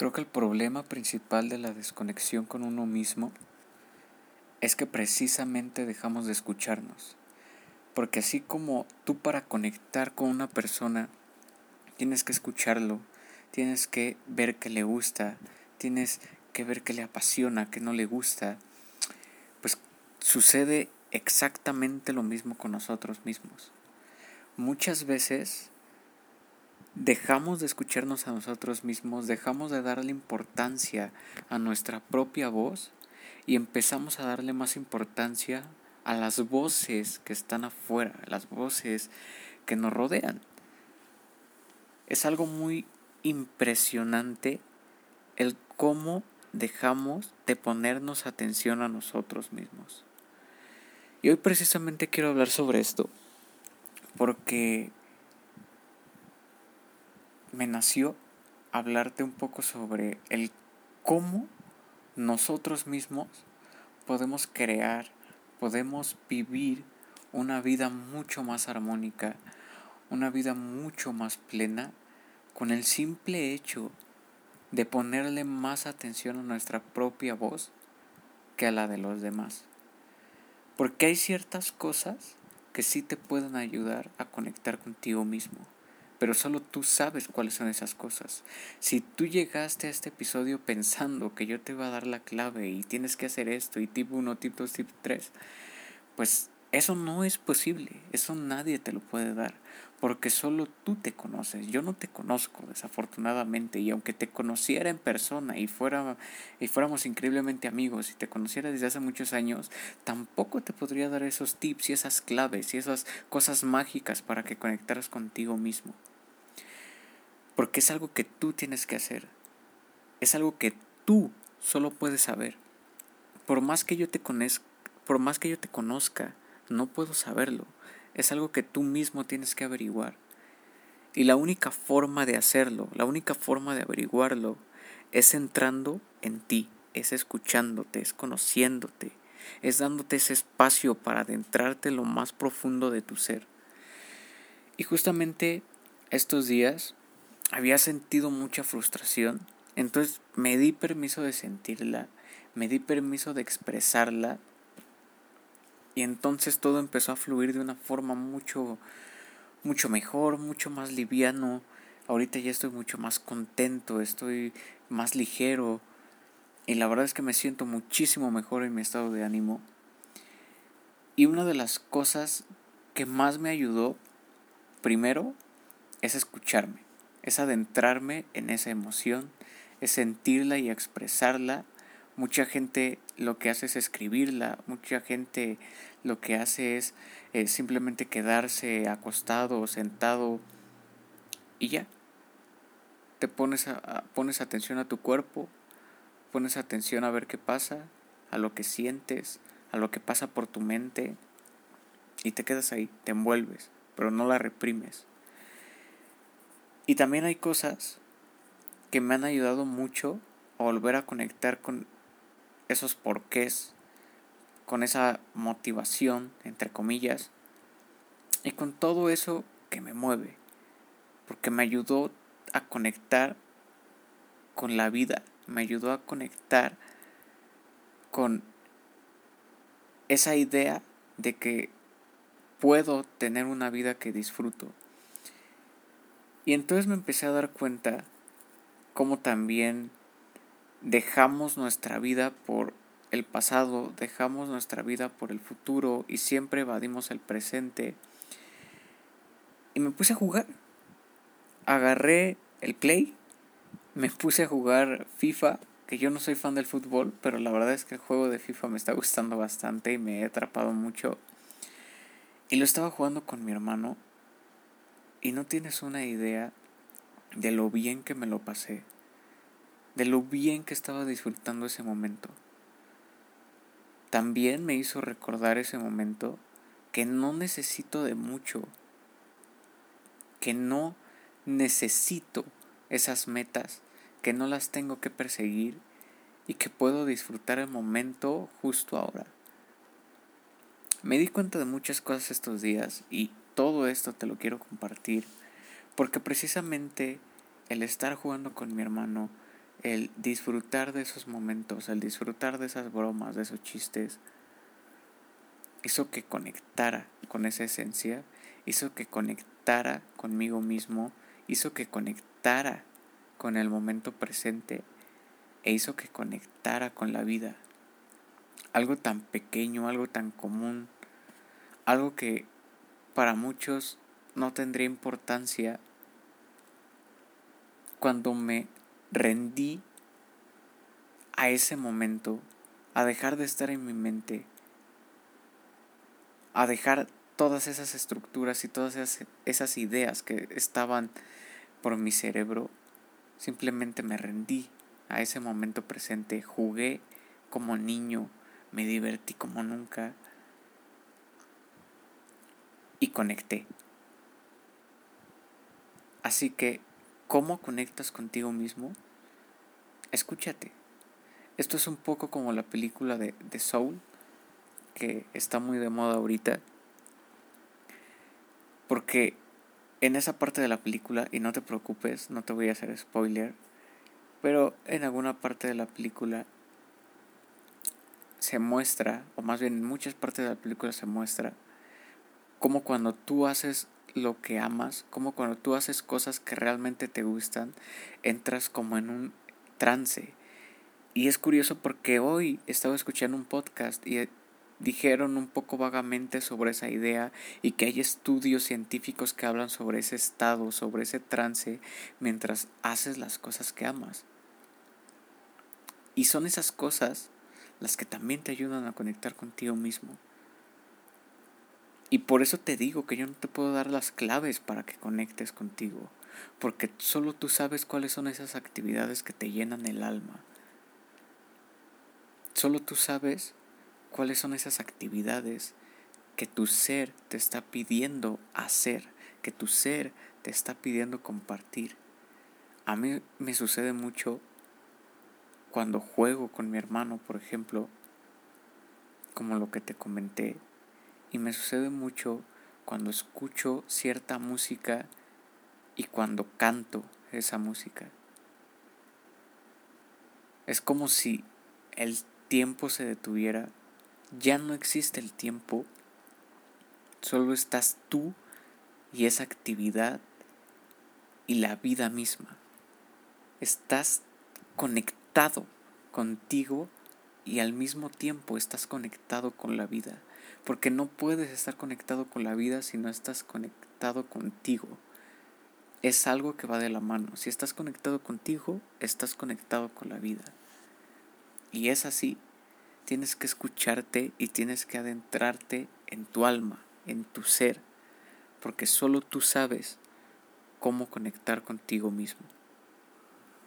Creo que el problema principal de la desconexión con uno mismo es que precisamente dejamos de escucharnos. Porque así como tú para conectar con una persona tienes que escucharlo, tienes que ver que le gusta, tienes que ver que le apasiona, que no le gusta, pues sucede exactamente lo mismo con nosotros mismos. Muchas veces dejamos de escucharnos a nosotros mismos, dejamos de darle importancia a nuestra propia voz y empezamos a darle más importancia a las voces que están afuera, las voces que nos rodean. Es algo muy impresionante el cómo dejamos de ponernos atención a nosotros mismos. Y hoy precisamente quiero hablar sobre esto, porque me nació hablarte un poco sobre el cómo nosotros mismos podemos crear, podemos vivir una vida mucho más armónica, una vida mucho más plena, con el simple hecho de ponerle más atención a nuestra propia voz que a la de los demás. Porque hay ciertas cosas que sí te pueden ayudar a conectar contigo mismo pero solo tú sabes cuáles son esas cosas. Si tú llegaste a este episodio pensando que yo te iba a dar la clave y tienes que hacer esto y tipo 1, tipo 2, tipo 3, pues eso no es posible, eso nadie te lo puede dar, porque solo tú te conoces. Yo no te conozco, desafortunadamente, y aunque te conociera en persona y, fuera, y fuéramos increíblemente amigos y te conociera desde hace muchos años, tampoco te podría dar esos tips y esas claves y esas cosas mágicas para que conectaras contigo mismo. Porque es algo que tú tienes que hacer. Es algo que tú solo puedes saber. Por más que yo te conozca, por más que yo te conozca, no puedo saberlo. Es algo que tú mismo tienes que averiguar. Y la única forma de hacerlo, la única forma de averiguarlo, es entrando en ti, es escuchándote, es conociéndote, es dándote ese espacio para adentrarte en lo más profundo de tu ser. Y justamente estos días había sentido mucha frustración, entonces me di permiso de sentirla, me di permiso de expresarla y entonces todo empezó a fluir de una forma mucho mucho mejor, mucho más liviano. Ahorita ya estoy mucho más contento, estoy más ligero y la verdad es que me siento muchísimo mejor en mi estado de ánimo. Y una de las cosas que más me ayudó primero es escucharme es adentrarme en esa emoción, es sentirla y expresarla. Mucha gente lo que hace es escribirla, mucha gente lo que hace es eh, simplemente quedarse acostado o sentado y ya. Te pones, a, pones atención a tu cuerpo, pones atención a ver qué pasa, a lo que sientes, a lo que pasa por tu mente y te quedas ahí, te envuelves, pero no la reprimes. Y también hay cosas que me han ayudado mucho a volver a conectar con esos porqués, con esa motivación, entre comillas, y con todo eso que me mueve, porque me ayudó a conectar con la vida, me ayudó a conectar con esa idea de que puedo tener una vida que disfruto, y entonces me empecé a dar cuenta cómo también dejamos nuestra vida por el pasado, dejamos nuestra vida por el futuro y siempre evadimos el presente. Y me puse a jugar. Agarré el play, me puse a jugar FIFA, que yo no soy fan del fútbol, pero la verdad es que el juego de FIFA me está gustando bastante y me he atrapado mucho. Y lo estaba jugando con mi hermano y no tienes una idea de lo bien que me lo pasé, de lo bien que estaba disfrutando ese momento. También me hizo recordar ese momento que no necesito de mucho, que no necesito esas metas, que no las tengo que perseguir y que puedo disfrutar el momento justo ahora. Me di cuenta de muchas cosas estos días y todo esto te lo quiero compartir porque precisamente el estar jugando con mi hermano, el disfrutar de esos momentos, el disfrutar de esas bromas, de esos chistes, hizo que conectara con esa esencia, hizo que conectara conmigo mismo, hizo que conectara con el momento presente e hizo que conectara con la vida. Algo tan pequeño, algo tan común, algo que para muchos no tendría importancia cuando me rendí a ese momento, a dejar de estar en mi mente, a dejar todas esas estructuras y todas esas, ideas que estaban por mi cerebro, simplemente me rendí a ese momento presente, jugué como niño, me divertí como nunca y conecté. Así que, ¿cómo conectas contigo mismo? Escúchate. Esto es un poco como la película de, de Soul, que está muy de moda ahorita. Porque en esa parte de la película, y no te preocupes, no te voy a hacer spoiler, pero en alguna parte de la película se muestra, o más bien en muchas partes de la película se muestra, como cuando tú haces lo que amas, como cuando tú haces cosas que realmente te gustan, entras como en un trance. Y es curioso porque hoy estaba escuchando un podcast y dijeron un poco vagamente sobre esa idea y que hay estudios científicos que hablan sobre ese estado, sobre ese trance, mientras haces las cosas que amas. Y son esas cosas las que también te ayudan a conectar contigo mismo. Y por eso te digo que yo no te puedo dar las claves para que conectes contigo, porque solo tú sabes cuáles son esas actividades que te llenan el alma. Solo tú sabes cuáles son esas actividades que tu ser te está pidiendo hacer, que tu ser te está pidiendo compartir. A mí me sucede mucho cuando juego con mi hermano, por ejemplo, como lo que te comenté, y me sucede mucho cuando escucho cierta música y cuando canto esa música. Es como si el tiempo se detuviera ya no existe el tiempo, solo estás tú y esa actividad y la vida misma. Estás conectado contigo y al mismo tiempo estás conectado con la vida, porque no puedes estar conectado con la vida si no estás conectado contigo. Es algo que va de la mano. Si estás conectado contigo, estás conectado con la vida. Y es así tienes que escucharte y tienes que adentrarte en tu alma, en tu ser, porque solo tú sabes cómo conectar contigo mismo.